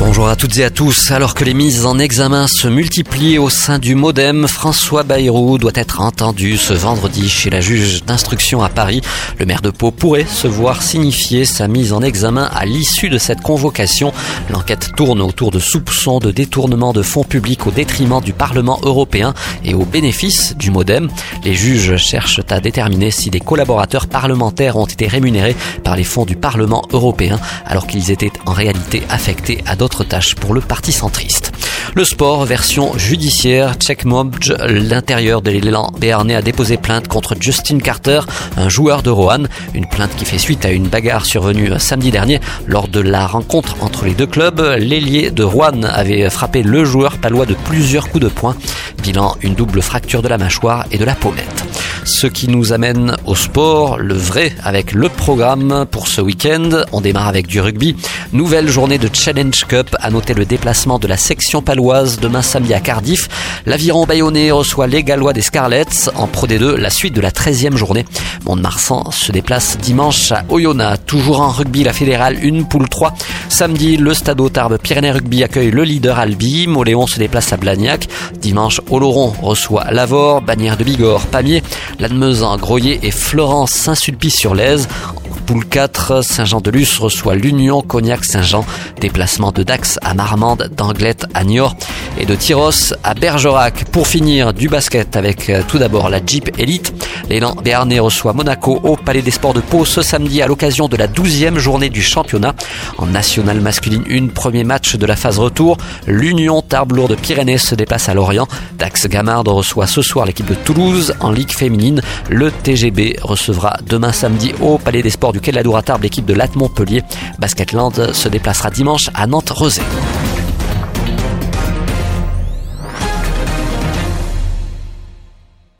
Bonjour à toutes et à tous. Alors que les mises en examen se multiplient au sein du Modem, François Bayrou doit être entendu ce vendredi chez la juge d'instruction à Paris. Le maire de Pau pourrait se voir signifier sa mise en examen à l'issue de cette convocation. L'enquête tourne autour de soupçons de détournement de fonds publics au détriment du Parlement européen et au bénéfice du Modem. Les juges cherchent à déterminer si des collaborateurs parlementaires ont été rémunérés par les fonds du Parlement européen alors qu'ils étaient en réalité affectés à d'autres d'autres tâches pour le parti centriste. Le sport, version judiciaire, Checkmobj, l'intérieur de l'élan béarnais a déposé plainte contre Justin Carter, un joueur de Rohan, une plainte qui fait suite à une bagarre survenue samedi dernier lors de la rencontre entre les deux clubs. L'ailier de Rouen avait frappé le joueur palois de plusieurs coups de poing, bilan une double fracture de la mâchoire et de la pommette. Ce qui nous amène au sport, le vrai, avec le programme pour ce week-end. On démarre avec du rugby. Nouvelle journée de Challenge Cup. À noter le déplacement de la section paloise demain samedi à Cardiff. L'aviron bayonnais reçoit les Gallois des Scarlets. En Pro D2, la suite de la 13e journée. Mont-de-Marsan se déplace dimanche à Oyonnax. Toujours en rugby, la fédérale, une poule 3. Samedi, le Stade Tarbes Pyrénées Rugby accueille le leader Albi. Moléon se déplace à Blagnac. Dimanche, Oloron reçoit Lavore, Bannière de Bigorre, Pamiers. Lannemezan, Groyer et Florence Saint-Sulpice-sur-Lèze. Poule 4, Saint-Jean-de-Luz reçoit l'Union Cognac-Saint-Jean. Déplacement de Dax à Marmande, d'Anglette à Niort et de Tyros à Bergerac. Pour finir, du basket avec euh, tout d'abord la Jeep Elite. L'élan Béarnais reçoit Monaco au Palais des Sports de Pau ce samedi à l'occasion de la 12e journée du championnat. En nationale masculine 1, premier match de la phase retour. L'Union Tarbes de Pyrénées se déplace à Lorient. Dax Gamard reçoit ce soir l'équipe de Toulouse en Ligue féminine. Le TGB recevra demain samedi au Palais des Sports du Quai de la l'équipe de Latte Montpellier. Basketland se déplacera dimanche à Nantes-Rosé.